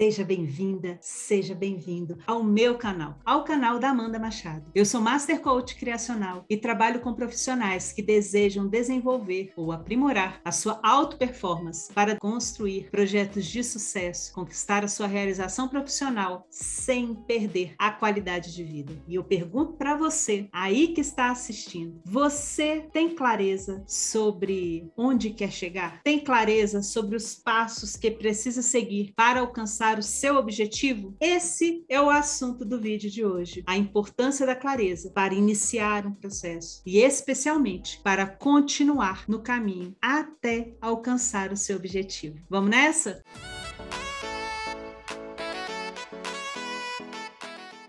Seja bem-vinda, seja bem-vindo ao meu canal, ao canal da Amanda Machado. Eu sou Master Coach Criacional e trabalho com profissionais que desejam desenvolver ou aprimorar a sua auto performance para construir projetos de sucesso, conquistar a sua realização profissional sem perder a qualidade de vida. E eu pergunto para você, aí que está assistindo, você tem clareza sobre onde quer chegar? Tem clareza sobre os passos que precisa seguir para alcançar alcançar o seu objetivo? Esse é o assunto do vídeo de hoje. A importância da clareza para iniciar um processo e especialmente para continuar no caminho até alcançar o seu objetivo. Vamos nessa?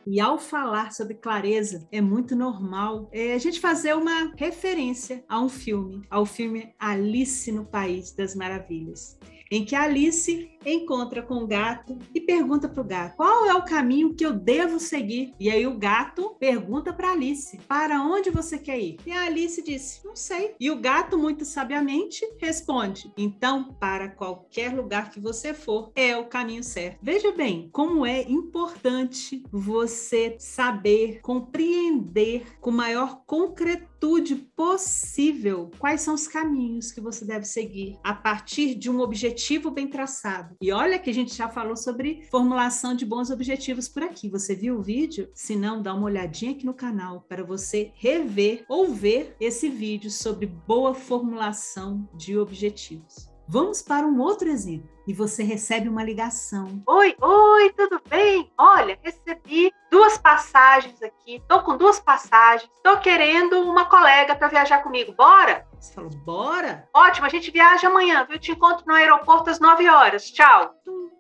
E ao falar sobre clareza, é muito normal é, a gente fazer uma referência a um filme, ao filme Alice no País das Maravilhas em que Alice encontra com o gato e pergunta para o gato: qual é o caminho que eu devo seguir? E aí o gato pergunta para Alice: para onde você quer ir? E a Alice disse: não sei. E o gato, muito sabiamente, responde: então, para qualquer lugar que você for, é o caminho certo. Veja bem como é importante você saber compreender com maior concretude possível quais são os caminhos que você deve seguir a partir de um objetivo bem traçado. E olha que a gente já falou sobre formulação de bons objetivos por aqui. Você viu o vídeo? Se não, dá uma olhadinha aqui no canal para você rever ou ver esse vídeo sobre boa formulação de objetivos. Vamos para um outro exemplo. E você recebe uma ligação. Oi, oi, tudo bem? Olha, recebi duas passagens aqui. Estou com duas passagens. Estou querendo uma colega para viajar comigo. Bora? Você falou, bora? Ótimo, a gente viaja amanhã, viu? Te encontro no aeroporto às 9 horas. Tchau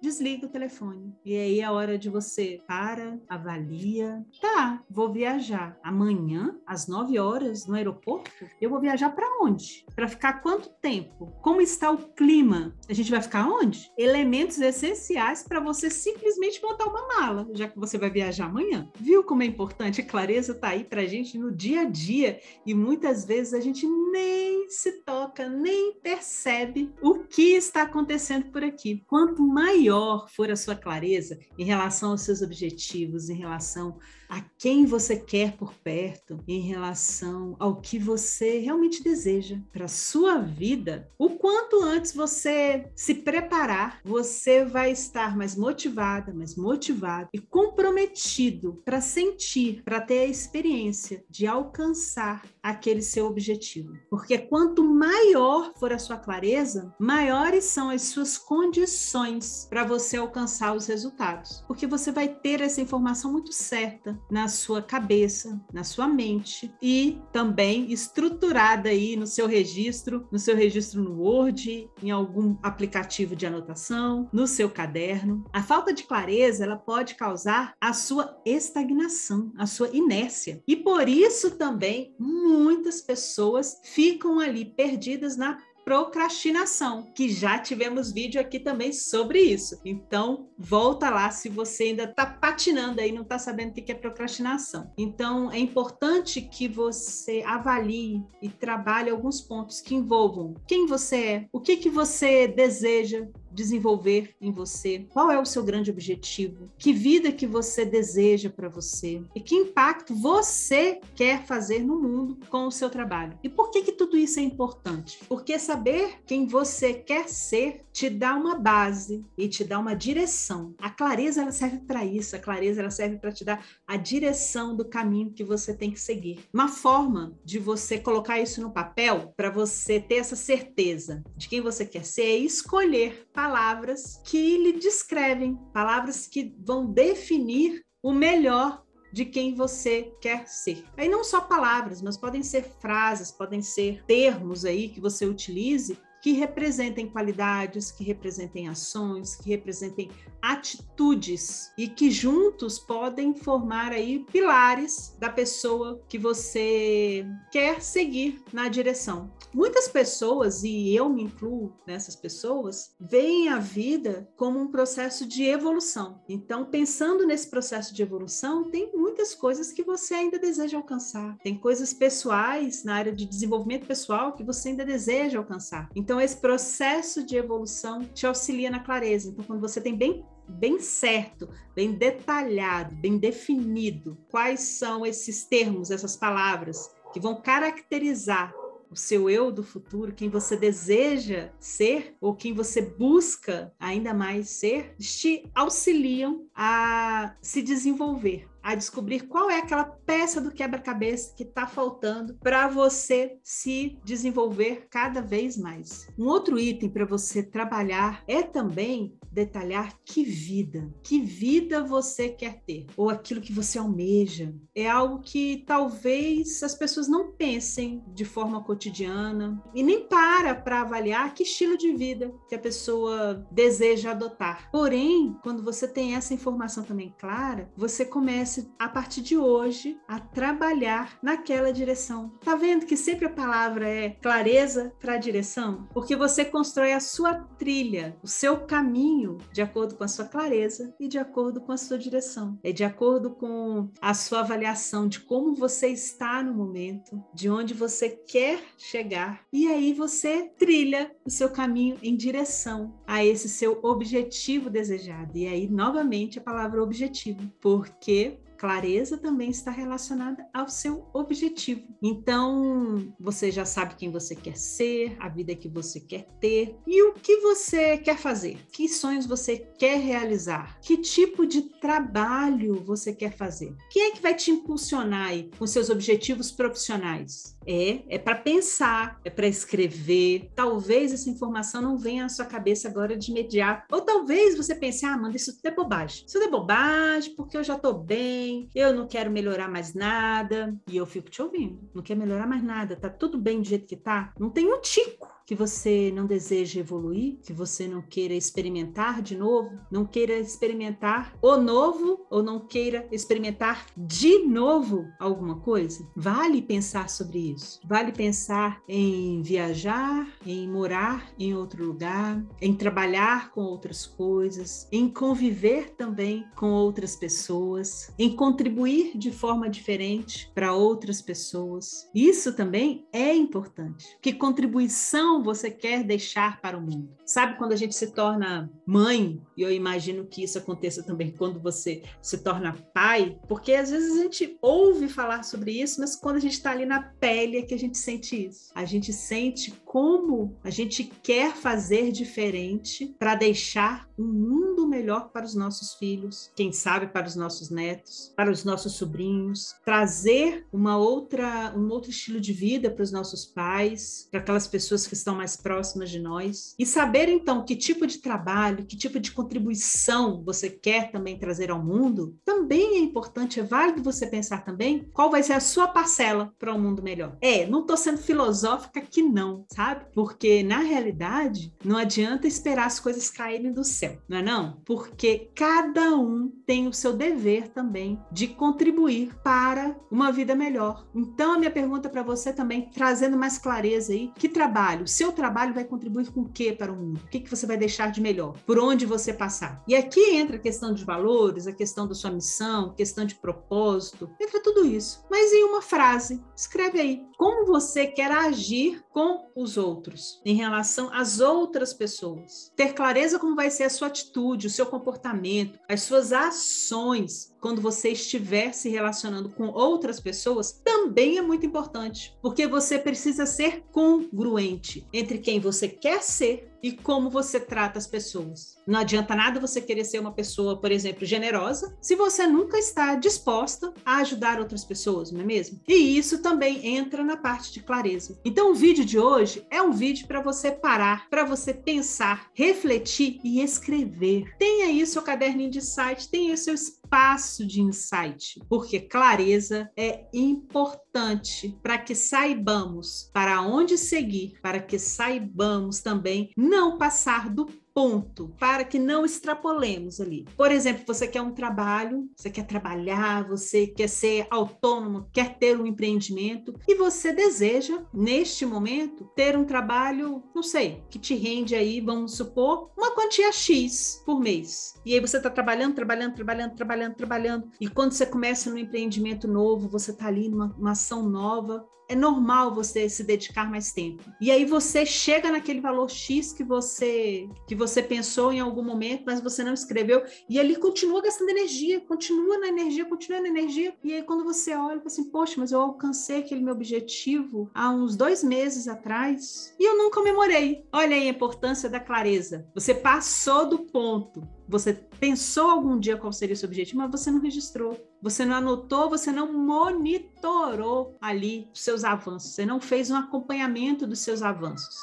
desliga o telefone. E aí é a hora de você para, avalia. Tá, vou viajar. Amanhã, às 9 horas, no aeroporto, eu vou viajar para onde? Para ficar quanto tempo? Como está o clima? A gente vai ficar onde? Elementos essenciais para você simplesmente montar uma mala, já que você vai viajar amanhã. Viu como é importante? A clareza tá aí pra gente no dia a dia e muitas vezes a gente nem se toca, nem percebe o que está acontecendo por aqui. Quanto maior for a sua clareza em relação aos seus objetivos, em relação a quem você quer por perto, em relação ao que você realmente deseja para a sua vida, o quanto antes você se preparar, você vai estar mais motivada, mais motivado e comprometido para sentir, para ter a experiência de alcançar aquele seu objetivo. Porque quanto maior for a sua clareza, maiores são as suas condições para você alcançar os resultados. Porque você vai ter essa informação muito certa na sua cabeça, na sua mente e também estruturada aí no seu registro, no seu registro no Word, em algum aplicativo de anotação, no seu caderno. A falta de clareza, ela pode causar a sua estagnação, a sua inércia. E por isso também muitas pessoas ficam ali perdidas na procrastinação, que já tivemos vídeo aqui também sobre isso. Então, volta lá se você ainda está patinando aí, não está sabendo o que é procrastinação. Então, é importante que você avalie e trabalhe alguns pontos que envolvam quem você é, o que, que você deseja, desenvolver em você? Qual é o seu grande objetivo? Que vida que você deseja para você? E que impacto você quer fazer no mundo com o seu trabalho? E por que que tudo isso é importante? Porque saber quem você quer ser te dá uma base e te dá uma direção. A clareza ela serve para isso. A clareza ela serve para te dar a direção do caminho que você tem que seguir. Uma forma de você colocar isso no papel para você ter essa certeza de quem você quer ser é escolher palavras que lhe descrevem, palavras que vão definir o melhor de quem você quer ser. Aí não só palavras, mas podem ser frases, podem ser termos aí que você utilize que representem qualidades, que representem ações, que representem atitudes e que juntos podem formar aí pilares da pessoa que você quer seguir na direção. Muitas pessoas, e eu me incluo nessas pessoas, veem a vida como um processo de evolução. Então, pensando nesse processo de evolução, tem muitas coisas que você ainda deseja alcançar. Tem coisas pessoais na área de desenvolvimento pessoal que você ainda deseja alcançar. Então, esse processo de evolução te auxilia na clareza. Então, quando você tem bem bem certo, bem detalhado, bem definido quais são esses termos, essas palavras que vão caracterizar o seu eu do futuro, quem você deseja ser ou quem você busca ainda mais ser, te auxiliam a se desenvolver a descobrir qual é aquela peça do quebra-cabeça que está faltando para você se desenvolver cada vez mais. Um outro item para você trabalhar é também detalhar que vida, que vida você quer ter, ou aquilo que você almeja. É algo que talvez as pessoas não pensem de forma cotidiana e nem para para avaliar que estilo de vida que a pessoa deseja adotar. Porém, quando você tem essa informação também clara, você começa a partir de hoje a trabalhar naquela direção. Tá vendo que sempre a palavra é clareza para a direção? Porque você constrói a sua trilha, o seu caminho caminho de acordo com a sua clareza e de acordo com a sua direção. É de acordo com a sua avaliação de como você está no momento, de onde você quer chegar. E aí você trilha o seu caminho em direção a esse seu objetivo desejado. E aí, novamente, a palavra objetivo, porque clareza também está relacionada ao seu objetivo. Então, você já sabe quem você quer ser, a vida que você quer ter e o que você quer fazer. Que sonhos você quer realizar? Que tipo de trabalho você quer fazer? Quem é que vai te impulsionar aí com seus objetivos profissionais? É, é para pensar, é para escrever. Talvez essa informação não venha à sua cabeça agora de imediato. Ou talvez você pense, ah, manda, isso tudo é bobagem. Isso tudo é bobagem porque eu já estou bem, eu não quero melhorar mais nada. E eu fico te ouvindo. Não quer melhorar mais nada, tá tudo bem do jeito que tá. Não tem um tico que você não deseja evoluir, que você não queira experimentar de novo, não queira experimentar o novo ou não queira experimentar de novo alguma coisa? Vale pensar sobre isso. Vale pensar em viajar, em morar em outro lugar, em trabalhar com outras coisas, em conviver também com outras pessoas, em contribuir de forma diferente para outras pessoas. Isso também é importante. Que contribuição você quer deixar para o mundo? Sabe quando a gente se torna mãe, e eu imagino que isso aconteça também quando você se torna pai, porque às vezes a gente ouve falar sobre isso, mas quando a gente está ali na pele é que a gente sente isso. A gente sente como a gente quer fazer diferente para deixar um mundo melhor para os nossos filhos, quem sabe para os nossos netos, para os nossos sobrinhos, trazer uma outra, um outro estilo de vida para os nossos pais, para aquelas pessoas que estão mais próximas de nós e saber então que tipo de trabalho, que tipo de contribuição você quer também trazer ao mundo, também é importante, é válido você pensar também qual vai ser a sua parcela para um mundo melhor. É, não estou sendo filosófica que não, sabe? Porque na realidade não adianta esperar as coisas caírem do céu, não é não? Porque cada um tem o seu dever também de contribuir para uma vida melhor. Então a minha pergunta para você também, trazendo mais clareza aí, que trabalho seu trabalho vai contribuir com o que para o mundo? O que, que você vai deixar de melhor? Por onde você passar? E aqui entra a questão de valores, a questão da sua missão, questão de propósito, entra tudo isso. Mas em uma frase, escreve aí como você quer agir com os outros, em relação às outras pessoas. Ter clareza como vai ser a sua atitude, o seu comportamento, as suas ações quando você estiver se relacionando com outras pessoas, também é muito importante, porque você precisa ser congruente entre quem você quer ser e como você trata as pessoas. Não adianta nada você querer ser uma pessoa, por exemplo, generosa, se você nunca está disposta a ajudar outras pessoas, não é mesmo? E isso também entra na parte de clareza. Então, o vídeo de hoje é um vídeo para você parar, para você pensar, refletir e escrever. Tenha aí seu caderninho de site, tenha aí seu espaço de insight, porque clareza é importante para que saibamos para onde seguir, para que saibamos também não passar do ponto para que não extrapolemos ali. Por exemplo, você quer um trabalho, você quer trabalhar, você quer ser autônomo, quer ter um empreendimento e você deseja, neste momento, ter um trabalho, não sei, que te rende aí, vamos supor, uma quantia X por mês. E aí você está trabalhando, trabalhando, trabalhando, trabalhando, trabalhando. E quando você começa num empreendimento novo, você está ali numa ação nova, é normal você se dedicar mais tempo. E aí você chega naquele valor X que você que você pensou em algum momento, mas você não escreveu, e ali continua gastando energia, continua na energia, continua na energia, e aí quando você olha, fala assim, poxa, mas eu alcancei aquele meu objetivo há uns dois meses atrás, e eu não comemorei. Olha aí a importância da clareza. Você passou do ponto. Você pensou algum dia qual seria o seu objetivo, mas você não registrou. Você não anotou, você não monitorou ali os seus avanços. Você não fez um acompanhamento dos seus avanços.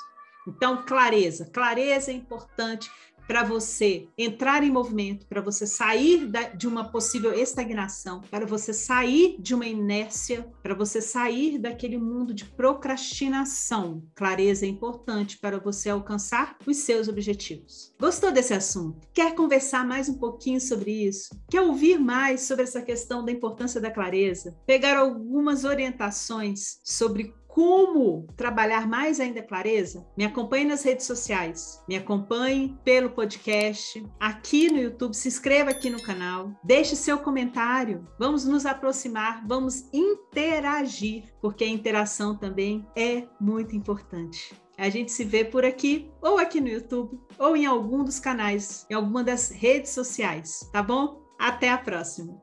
Então, clareza. Clareza é importante para você entrar em movimento, para você sair da, de uma possível estagnação, para você sair de uma inércia, para você sair daquele mundo de procrastinação. Clareza é importante para você alcançar os seus objetivos. Gostou desse assunto? Quer conversar mais um pouquinho sobre isso? Quer ouvir mais sobre essa questão da importância da clareza? Pegar algumas orientações sobre como trabalhar mais ainda a clareza, me acompanhe nas redes sociais, me acompanhe pelo podcast, aqui no YouTube, se inscreva aqui no canal, deixe seu comentário, vamos nos aproximar, vamos interagir, porque a interação também é muito importante. A gente se vê por aqui, ou aqui no YouTube, ou em algum dos canais, em alguma das redes sociais, tá bom? Até a próxima!